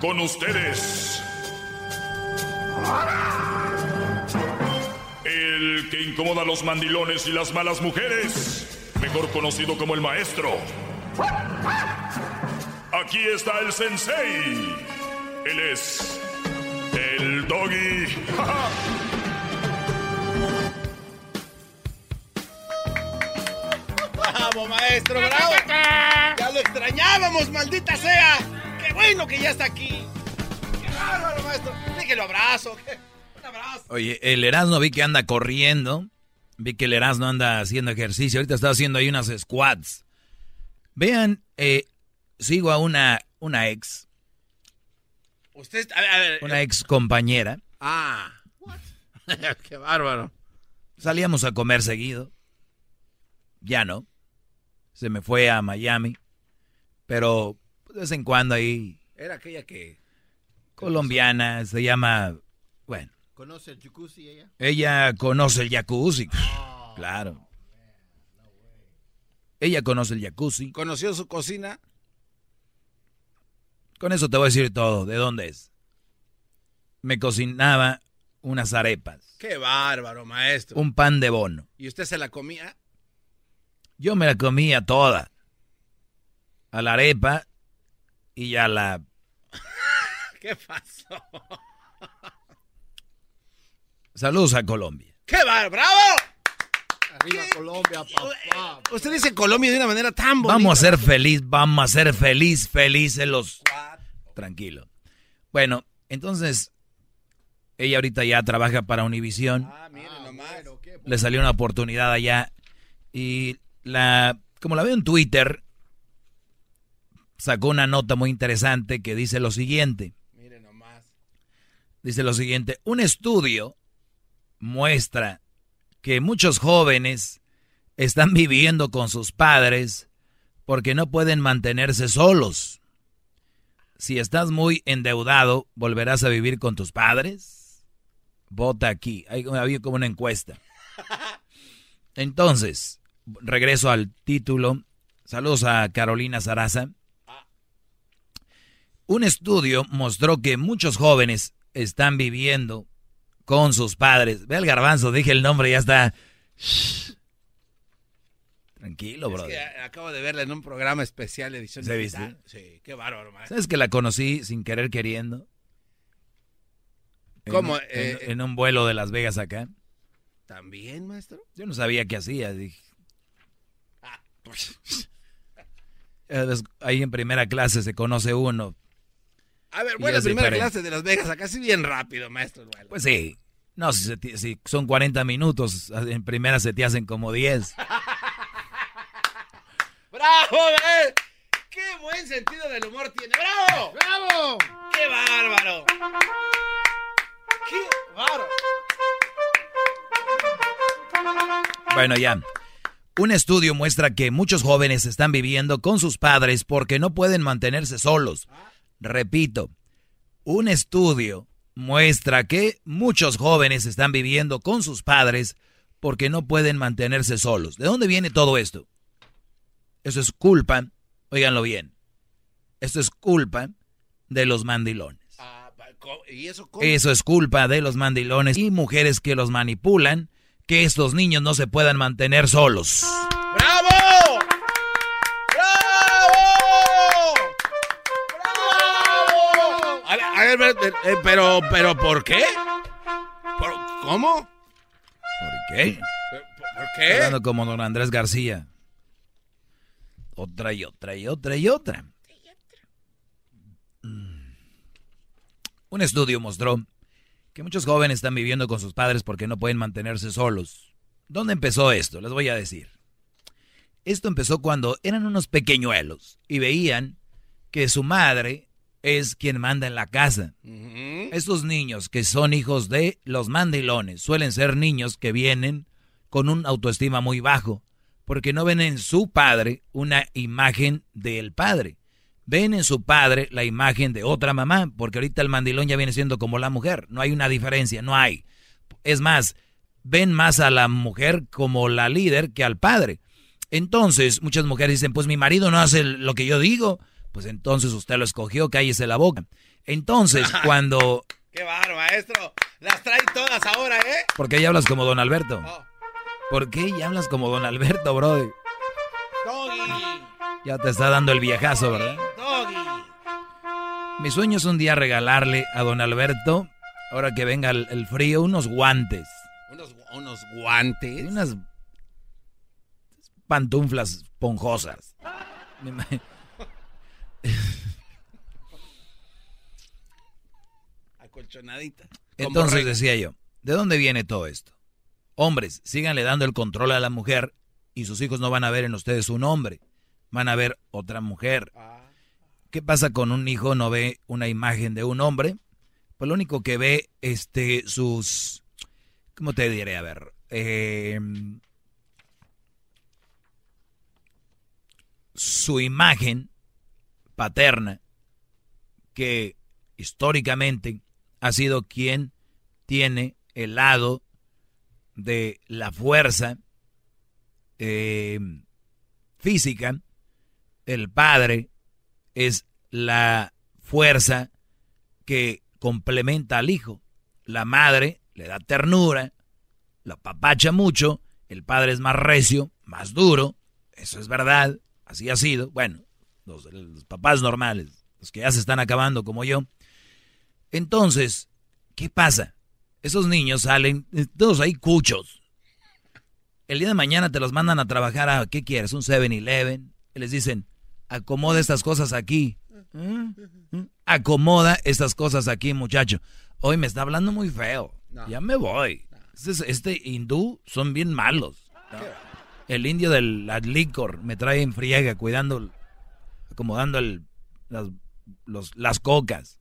con ustedes. El que incomoda a los mandilones y las malas mujeres, mejor conocido como el maestro. Aquí está el sensei. Él es el doggy. ¡Bravo, maestro! ¡Bravo! ¡Ya lo extrañábamos, maldita sea! ¡Qué bueno que ya está aquí! ¡Qué bárbaro, maestro! Déjelo abrazo. Un abrazo. Oye, el Erasmo vi que anda corriendo. Vi que el Erasmo anda haciendo ejercicio. Ahorita está haciendo ahí unas squats. Vean, eh, sigo a una, una ex. Usted, a ver, a ver. Una ex compañera. Ah. ¡Qué bárbaro! Salíamos a comer seguido. Ya no. Se me fue a Miami. Pero de vez en cuando ahí. Era aquella que... Colombiana, se llama. Bueno. ¿Conoce el jacuzzi ella? Ella conoce el jacuzzi. Claro. Ella conoce el jacuzzi. ¿Conoció su cocina? Con eso te voy a decir todo. ¿De dónde es? Me cocinaba unas arepas. ¡Qué bárbaro, maestro! Un pan de bono. ¿Y usted se la comía? Yo me la comía toda. A la arepa y a la... ¿Qué pasó? Saludos a Colombia. ¡Qué bárbaro! ¡Bravo! Arriba Colombia, papá. Usted dice Colombia de una manera tan bonita. Vamos a ser feliz, vamos a ser feliz, felices los... Tranquilo. Bueno, entonces, ella ahorita ya trabaja para Univision. Ah, mire nomás. Le salió una oportunidad allá. Y la, como la veo en Twitter, sacó una nota muy interesante que dice lo siguiente. Mire nomás. Dice lo siguiente, un estudio muestra que muchos jóvenes están viviendo con sus padres porque no pueden mantenerse solos. Si estás muy endeudado, ¿volverás a vivir con tus padres? Vota aquí. Hay, había como una encuesta. Entonces, regreso al título. Saludos a Carolina Saraza. Un estudio mostró que muchos jóvenes están viviendo con sus padres. Ve al garbanzo, dije el nombre, ya está. Shh. Tranquilo, a- acabo de verla en un programa especial de edición ¿Se digital. Sí, qué bárbaro, maestro. ¿Sabes que la conocí sin querer queriendo? En ¿Cómo? Eh, en, en un vuelo de Las Vegas acá. ¿También, maestro? Yo no sabía qué hacía. Dije, Ah, ahí en primera clase se conoce uno. A ver, bueno, es primera diferente. clase de Las Vegas, acá sí bien rápido, maestro. Pues sí. No, si, si son 40 minutos, en primera se te hacen como 10. ¡Bravo, eh! ¡Qué buen sentido del humor tiene! ¡Bravo! ¡Bravo! ¡Qué bárbaro! ¡Qué bárbaro! Bueno, ya. Un estudio muestra que muchos jóvenes están viviendo con sus padres porque no pueden mantenerse solos. Repito, un estudio muestra que muchos jóvenes están viviendo con sus padres porque no pueden mantenerse solos. ¿De dónde viene todo esto? Eso es culpa, óiganlo bien, esto es culpa de los mandilones. Ah, ¿Y eso? Eso es culpa de los mandilones y mujeres que los manipulan, que estos niños no se puedan mantener solos. Ver, ver, ver, eh, pero, pero, ¿por qué? ¿Por- ¿Cómo? ¿Por qué? ¿Por, por qué? Hablando como don Andrés García. Otra y otra y otra y otra. Mm. Un estudio mostró que muchos jóvenes están viviendo con sus padres porque no pueden mantenerse solos. ¿Dónde empezó esto? Les voy a decir. Esto empezó cuando eran unos pequeñuelos y veían que su madre es quien manda en la casa. Estos niños que son hijos de los mandilones suelen ser niños que vienen con un autoestima muy bajo, porque no ven en su padre una imagen del padre. Ven en su padre la imagen de otra mamá, porque ahorita el mandilón ya viene siendo como la mujer. No hay una diferencia, no hay. Es más, ven más a la mujer como la líder que al padre. Entonces, muchas mujeres dicen, pues mi marido no hace lo que yo digo. Pues entonces usted lo escogió, cállese la boca. Entonces, cuando... ¡Qué barro, maestro! Las trae todas ahora, ¿eh? ¿Por qué ya hablas como Don Alberto? Oh. ¿Por qué ya hablas como Don Alberto, bro? Doggy. Ya te está dando el viejazo, ¿verdad? Doggy. Mi sueño es un día regalarle a Don Alberto, ahora que venga el, el frío, unos guantes. Unos, unos guantes. Y unas pantuflas esponjosas. Acolchonadita. Entonces decía yo, ¿de dónde viene todo esto? Hombres, síganle dando el control a la mujer y sus hijos no van a ver en ustedes un hombre, van a ver otra mujer. Ah, ¿Qué pasa con un hijo no ve una imagen de un hombre? Pues lo único que ve, este, sus, ¿cómo te diré? A ver, eh, su imagen paterna, que históricamente ha sido quien tiene el lado de la fuerza eh, física, el padre es la fuerza que complementa al hijo. La madre le da ternura, lo apapacha mucho, el padre es más recio, más duro, eso es verdad, así ha sido. Bueno, los, los papás normales, los que ya se están acabando como yo. Entonces, ¿qué pasa? Esos niños salen, eh, todos ahí cuchos. El día de mañana te los mandan a trabajar a, ¿qué quieres? Un 7-Eleven. Y les dicen, acomoda estas cosas aquí. ¿Mm? ¿Mm? Acomoda estas cosas aquí, muchacho. Hoy me está hablando muy feo. No. Ya me voy. Este, este hindú son bien malos. El indio del licor me trae en friega, cuidando, acomodando las, las cocas.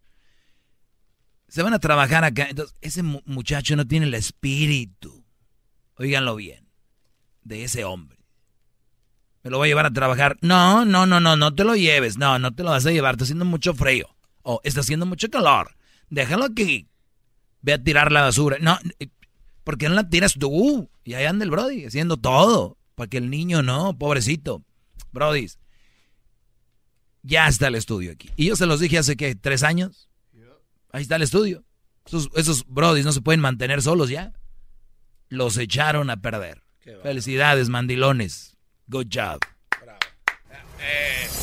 Se van a trabajar acá. Entonces, ese mu- muchacho no tiene el espíritu. Óiganlo bien. De ese hombre. Me lo voy a llevar a trabajar. No, no, no, no, no te lo lleves. No, no te lo vas a llevar. Está haciendo mucho frío. O está haciendo mucho calor. Déjalo aquí. Ve a tirar la basura. No, eh, ¿por qué no la tiras tú? Y ahí anda el Brody haciendo todo. Para que el niño no, pobrecito. Brody. Ya está el estudio aquí. Y yo se los dije hace que tres años. Ahí está el estudio. Esos, esos Brodis no se pueden mantener solos ya. Los echaron a perder. Felicidades, mandilones. Good job. bravo.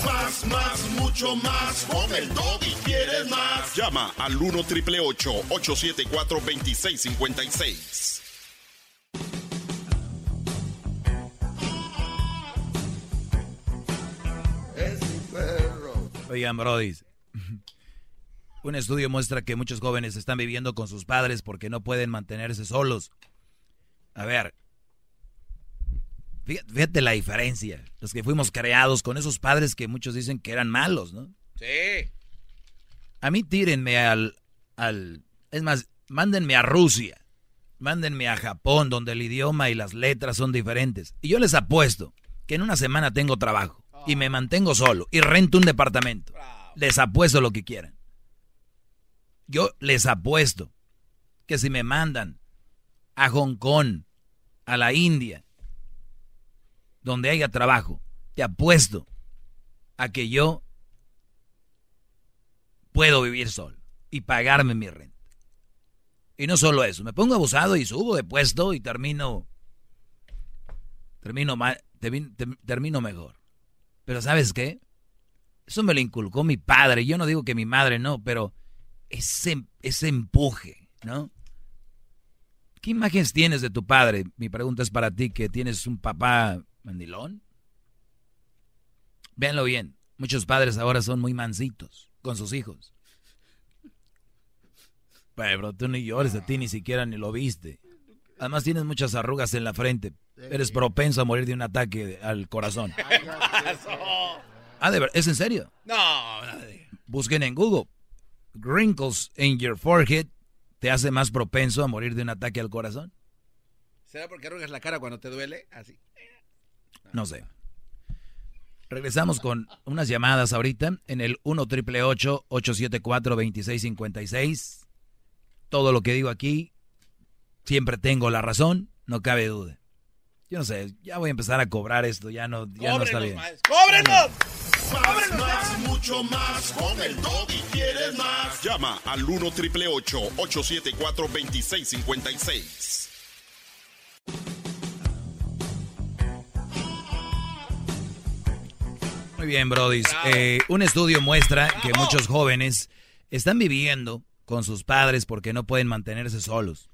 Más, más, mucho más. Con el y quieres más. Llama al 1 triple 874 2656. Oigan, Brodis. Un estudio muestra que muchos jóvenes están viviendo con sus padres porque no pueden mantenerse solos. A ver, fíjate, fíjate la diferencia. Los que fuimos creados con esos padres que muchos dicen que eran malos, ¿no? Sí. A mí tírenme al, al... Es más, mándenme a Rusia. Mándenme a Japón, donde el idioma y las letras son diferentes. Y yo les apuesto que en una semana tengo trabajo. Y me mantengo solo. Y rento un departamento. Les apuesto lo que quieran. Yo les apuesto que si me mandan a Hong Kong, a la India, donde haya trabajo, te apuesto a que yo puedo vivir solo y pagarme mi renta. Y no solo eso, me pongo abusado y subo de puesto y termino termino mal, termino mejor. Pero ¿sabes qué? Eso me lo inculcó mi padre. Yo no digo que mi madre no, pero ese, ese empuje, ¿no? ¿Qué imágenes tienes de tu padre? Mi pregunta es para ti, que tienes un papá mandilón. Véanlo bien. Muchos padres ahora son muy mansitos con sus hijos. Pero tú ni llores, a ti ni siquiera ni lo viste. Además tienes muchas arrugas en la frente. Eres propenso a morir de un ataque al corazón. Ah, de verdad, ¿es en serio? No, no. Busquen en Google. Wrinkles in your forehead te hace más propenso a morir de un ataque al corazón. ¿Será porque arrugas la cara cuando te duele? Así. No sé. Regresamos con unas llamadas ahorita en el 1 triple 874 2656. Todo lo que digo aquí, siempre tengo la razón, no cabe duda. Yo no sé, ya voy a empezar a cobrar esto, ya no, ya no está ¡Cóbrenos, bien. maestro! ¡Cóbrenos! Más, más, mucho más. Con el y quieres más. Llama al 1 triple 874 2656. Muy bien, Brody. Eh, un estudio muestra que muchos jóvenes están viviendo con sus padres porque no pueden mantenerse solos.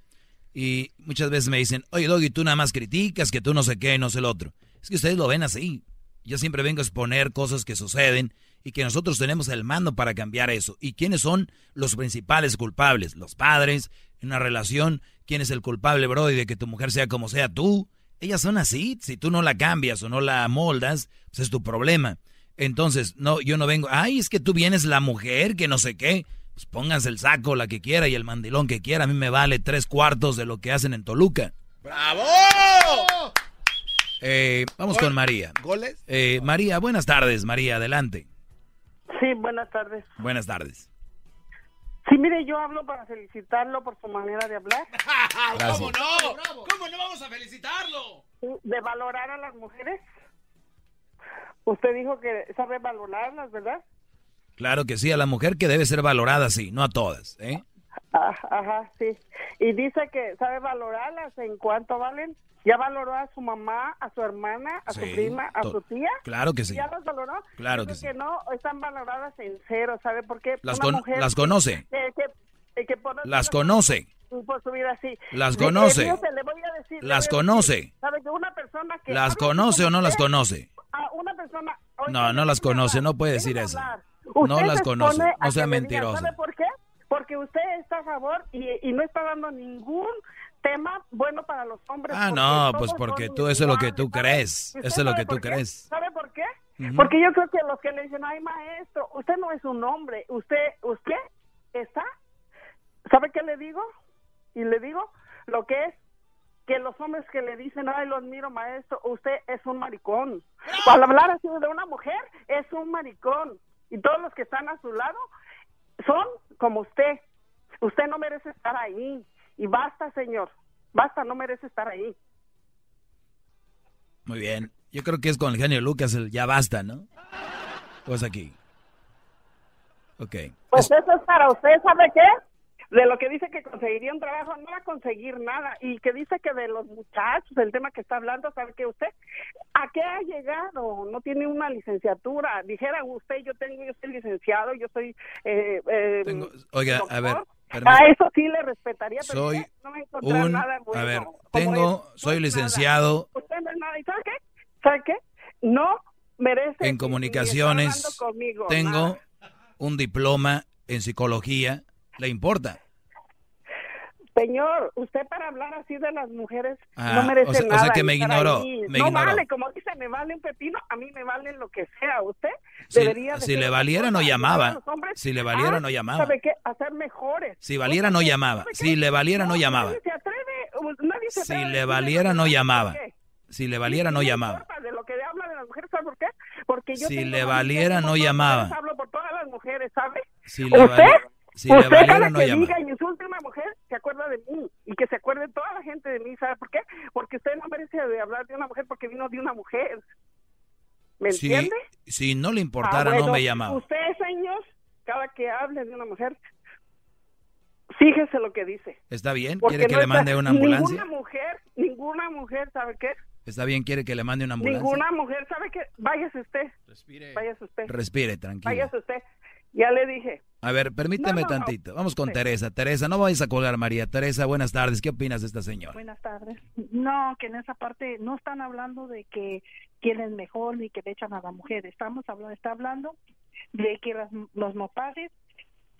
Y muchas veces me dicen, oye, Doggy, tú nada más criticas que tú no sé qué, no sé el otro. Es que ustedes lo ven así. Yo siempre vengo a exponer cosas que suceden y que nosotros tenemos el mando para cambiar eso. ¿Y quiénes son los principales culpables? Los padres, en una relación, ¿quién es el culpable, Brody, de que tu mujer sea como sea tú? Ellas son así, si tú no la cambias o no la moldas, pues es tu problema. Entonces, no, yo no vengo, ay, es que tú vienes la mujer, que no sé qué. Pues pónganse el saco, la que quiera y el mandilón que quiera. A mí me vale tres cuartos de lo que hacen en Toluca. ¡Bravo! Eh, vamos con María. ¿Goles? Eh, María, buenas tardes, María, adelante. Sí, buenas tardes. Buenas tardes. Sí, mire, yo hablo para felicitarlo por su manera de hablar. ¿Cómo no? ¿Cómo no vamos a felicitarlo? De valorar a las mujeres. Usted dijo que sabe valorarlas, ¿verdad? Claro que sí, a la mujer que debe ser valorada, sí, no a todas, ¿eh? Ah, ajá, sí. Y dice que sabe valorarlas en cuánto valen. ¿Ya valoró a su mamá, a su hermana, a su prima, a su tía? Claro que sí. ¿Ya las valoró? Claro que sí. que no, están valoradas en cero, ¿sabe por qué? Las, las conoce. las conoce. Por su vida, sí. Las conoce. las conoce. ¿Sabe que una persona que... ¿Las conoce o no las conoce? una persona... No, no las conoce, no puede decir eso. No las conoce, no sea mentiroso. ¿Sabe por qué? Porque usted está a favor y, y no está dando ningún tema bueno para los hombres. Ah, no, pues porque tú eso es lo que tú crees. Eso es lo que tú crees. ¿Sabe por qué? Porque yo creo que los que le dicen, ay maestro, usted no es un hombre, usted, usted está, ¿sabe qué le digo? Y le digo lo que es que los hombres que le dicen, ay, lo admiro maestro, usted es un maricón. Al hablar así de una mujer, es un maricón. Y todos los que están a su lado son como usted. Usted no merece estar ahí. Y basta, señor. Basta, no merece estar ahí. Muy bien. Yo creo que es con el genio Lucas el ya basta, ¿no? Pues aquí. Ok. Pues eso es para usted, ¿sabe qué? De lo que dice que conseguiría un trabajo, no va a conseguir nada. Y que dice que de los muchachos, el tema que está hablando, ¿sabe qué usted? ¿A qué ha llegado? No tiene una licenciatura. Dijera usted, yo tengo, yo soy licenciado, yo soy... Eh, eh, oiga, a ver, a eso sí le respetaría, pero soy no me un, nada bueno. A ver, tengo, soy licenciado. Usted no es nada. ¿Y sabe qué? ¿Sabe qué? No merece. En comunicaciones. tengo un diploma en psicología. ¿Le importa? Señor, usted para hablar así de las mujeres ah, no merece nada. O sea que me ignoró. Me no vale, como dice, me vale un pepino, a mí me vale lo que sea. Usted debería... Si, le valiera no llamaba. Si le valiera no llamaba. ¿Sabe qué? Hacer mejores. Si valiera no llamaba. Si le valiera no llamaba. se atreve, nadie se si le valiera no llamaba. Si le valiera no llamaba. De lo que habla de las mujeres, ¿sabe por qué? Porque yo si le valiera no llamaba. Hablo por todas las mujeres, ¿sabe? Si le ¿Usted? Si le valiera, no que llama. diga y insulte a una mujer, se acuerda de mí. Y que se acuerde toda la gente de mí. ¿Sabe por qué? Porque usted no merece de hablar de una mujer porque vino de una mujer. ¿Me entiende? Si no le importara, ah, no me llamaba. Usted, señor, cada que hable de una mujer, fíjese lo que dice. ¿Está bien? ¿Quiere que le mande una ambulancia? Ninguna mujer, ninguna mujer, ¿sabe qué? ¿Está bien? ¿Quiere que le mande una ambulancia? Ninguna mujer, ¿sabe qué? Váyase usted. Respire. Váyase usted. Respire, tranquilo. Váyase usted. Ya le dije. A ver, permíteme tantito. Vamos con Teresa. Teresa, no vais a colgar, María. Teresa, buenas tardes. ¿Qué opinas de esta señora? Buenas tardes. No, que en esa parte no están hablando de que quién es mejor ni que le echan a la mujer. Estamos hablando, está hablando de que los mopaces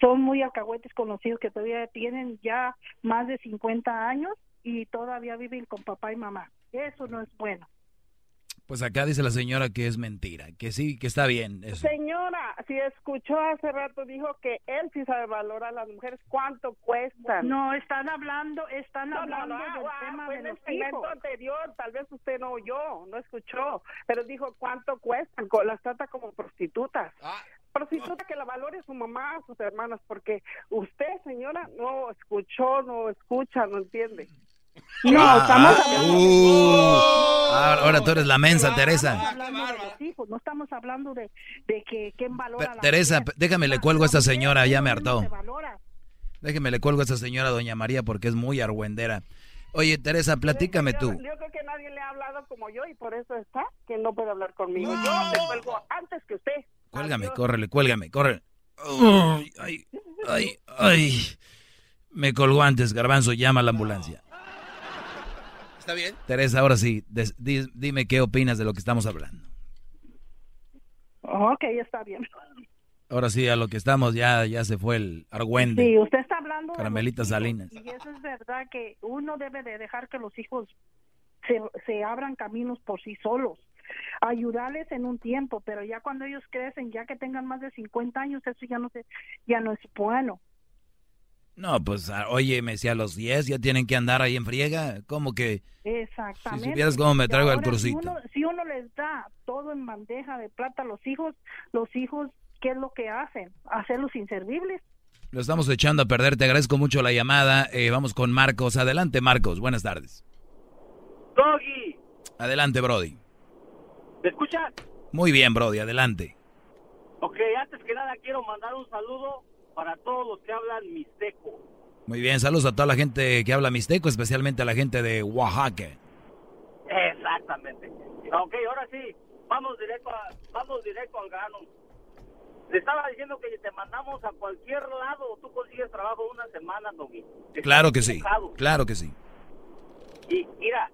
son muy alcahuetes conocidos que todavía tienen ya más de 50 años y todavía viven con papá y mamá. Eso no es bueno. Pues acá dice la señora que es mentira, que sí, que está bien. Señora, si escuchó hace rato, dijo que él sí sabe valorar a las mujeres, ¿cuánto cuestan? No, están hablando, están hablando del ah, tema de en el segmento anterior, tal vez usted no oyó, no escuchó, pero dijo cuánto cuestan, las trata como prostitutas. Ah. Prostituta que la valore su mamá, sus hermanas, porque usted, señora, no escuchó, no escucha, no entiende. No, estamos uh. ahora tú eres la mensa, Teresa. hijos. No estamos hablando de, de que quién valora la Teresa, déjame le cuelgo a esta señora, ya me hartó. Déjeme le cuelgo a esta señora, doña María, porque es muy argüendera. Oye, Teresa, platícame Yo- tú. Yo creo que nadie le ha hablado como yo y por eso está que no puede hablar conmigo. Yo le cuelgo antes que usted. Cuélgame, Adiós. córrele, cuélgame, corre. Ay, ay, ay, ay. Me colgó antes, Garbanzo, llama a la ambulancia. ¿Está bien? Teresa, ahora sí, des- di- dime qué opinas de lo que estamos hablando. Ok, está bien. Ahora sí, a lo que estamos ya, ya se fue el argüende. Sí, usted está hablando de Carmelita hijos, Salinas. Y eso es verdad que uno debe de dejar que los hijos se, se abran caminos por sí solos. Ayudarles en un tiempo, pero ya cuando ellos crecen, ya que tengan más de 50 años, eso ya no se, ya no es bueno. No, pues, ah, oye, me decía a los 10 ya tienen que andar ahí en friega. ¿Cómo que? Exactamente. Si supieras cómo me traigo el si crucito. uno, si uno les da todo en bandeja de plata a los hijos, los hijos, ¿qué es lo que hacen? Hacerlos inservibles. Lo estamos echando a perder. Te agradezco mucho la llamada. Eh, vamos con Marcos. Adelante, Marcos. Buenas tardes. Doggy, Adelante, Brody. ¿me escuchas? Muy bien, Brody. Adelante. Ok, antes que nada quiero mandar un saludo para todos los que hablan mixteco. Muy bien. Saludos a toda la gente que habla mixteco, especialmente a la gente de Oaxaca. Exactamente. Ok, ahora sí, vamos directo, a- vamos directo al grano. Le estaba diciendo que te mandamos a cualquier lado, tú consigues trabajo una semana, Doggy. Claro que sí. Claro que sí. Y mira,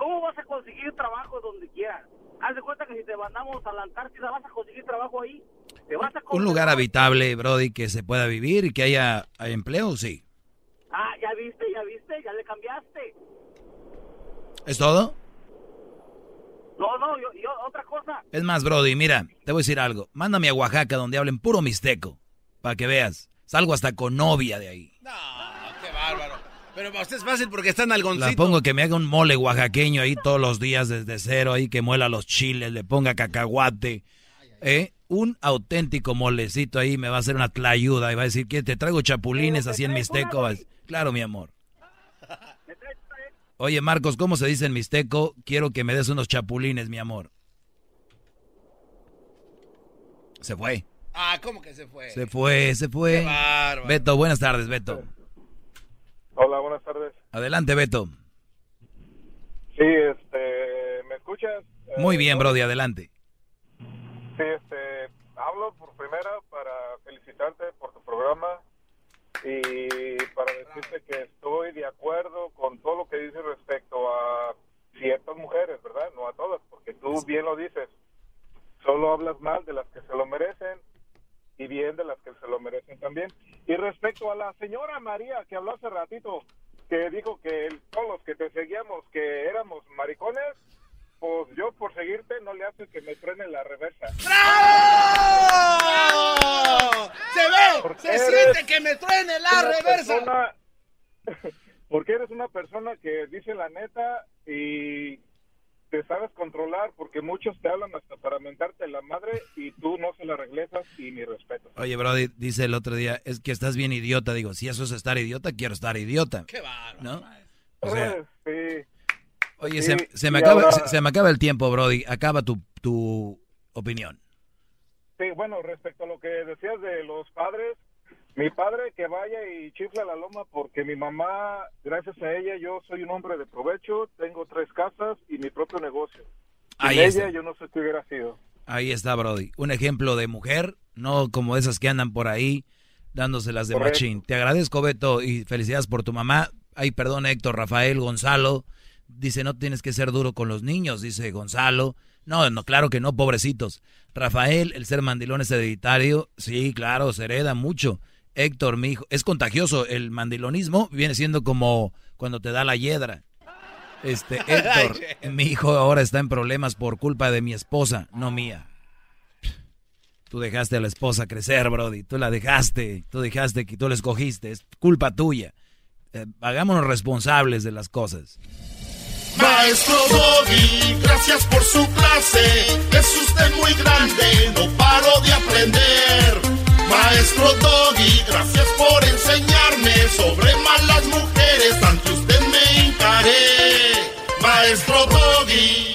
¿cómo vas a conseguir trabajo donde quieras? Haz de cuenta que si te mandamos a la Antártida vas a conseguir trabajo ahí. Te vas a Un lugar habitable, Brody, que se pueda vivir y que haya empleo, sí. Ah, ya viste, ya viste, ya le cambiaste. ¿Es todo? No, no, yo, yo otra cosa. Es más, Brody, mira, te voy a decir algo. Mándame a Oaxaca donde hablen puro mixteco, para que veas. Salgo hasta con novia de ahí. No. Pero para usted es fácil porque está en La algoncito. pongo que me haga un mole oaxaqueño ahí todos los días desde cero, ahí que muela los chiles, le ponga cacahuate. ¿eh? Un auténtico molecito ahí me va a hacer una tlayuda y va a decir que te traigo chapulines así en mixteco. Claro, mi amor. Oye, Marcos, ¿cómo se dice en mixteco? Quiero que me des unos chapulines, mi amor. Se fue. Ah, ¿cómo que se fue? Se fue, se fue. Qué bárbaro. Beto, buenas tardes, Beto. Adelante, Beto. Sí, este, ¿me escuchas? Eh, Muy bien, Brody, adelante. Sí, este, hablo por primera para felicitarte por tu programa y para decirte que estoy de acuerdo con todo lo que dices respecto a ciertas mujeres, ¿verdad? No a todas, porque tú bien lo dices. Solo hablas mal de las que se lo merecen y bien de las que se lo merecen también. Y respecto a la señora María que habló hace ratito, que dijo que el- todos los que te seguíamos que éramos maricones, pues yo por seguirte no le hace que me frene la reversa. ¡Bravo! ¡Se ve! Porque ¡Se siente que me truene la reversa! persona- porque eres una persona que dice la neta y te sabes controlar porque muchos te hablan hasta para mentarte la madre y tú no se la regresas y mi respeto. Oye, Brody, dice el otro día, es que estás bien idiota. Digo, si eso es estar idiota, quiero estar idiota. ¡Qué bárbaro! ¿No? O sea, Eh, sí. oye, Sí, se, se me acaba, ahora- se, se me acaba el tiempo, Brody. Acaba tu, tu opinión. Sí, bueno, respecto a lo que decías de los padres, mi padre que vaya y chifla la loma porque mi mamá, gracias a ella, yo soy un hombre de provecho, tengo tres casas y mi propio negocio. Ahí Sin está. ella yo no sé qué hubiera sido. Ahí está, Brody. Un ejemplo de mujer, no como esas que andan por ahí dándoselas de Correcto. machín. Te agradezco, Beto, y felicidades por tu mamá. Ay, perdón, Héctor, Rafael, Gonzalo. Dice, no tienes que ser duro con los niños, dice Gonzalo. No, no, claro que no, pobrecitos. Rafael, el ser mandilón es hereditario. Sí, claro, se hereda mucho. Héctor, mi hijo, es contagioso. El mandilonismo viene siendo como cuando te da la hiedra. Este, Héctor, mi hijo ahora está en problemas por culpa de mi esposa, no mía. Tú dejaste a la esposa crecer, Brody. Tú la dejaste, tú dejaste que tú la escogiste. Es culpa tuya. Eh, hagámonos responsables de las cosas. Maestro Doggy, gracias por su clase. Es usted muy grande, no paro de aprender. Maestro Doggy, gracias por enseñarme sobre malas mujeres, ante usted me encaré. Maestro Doggy.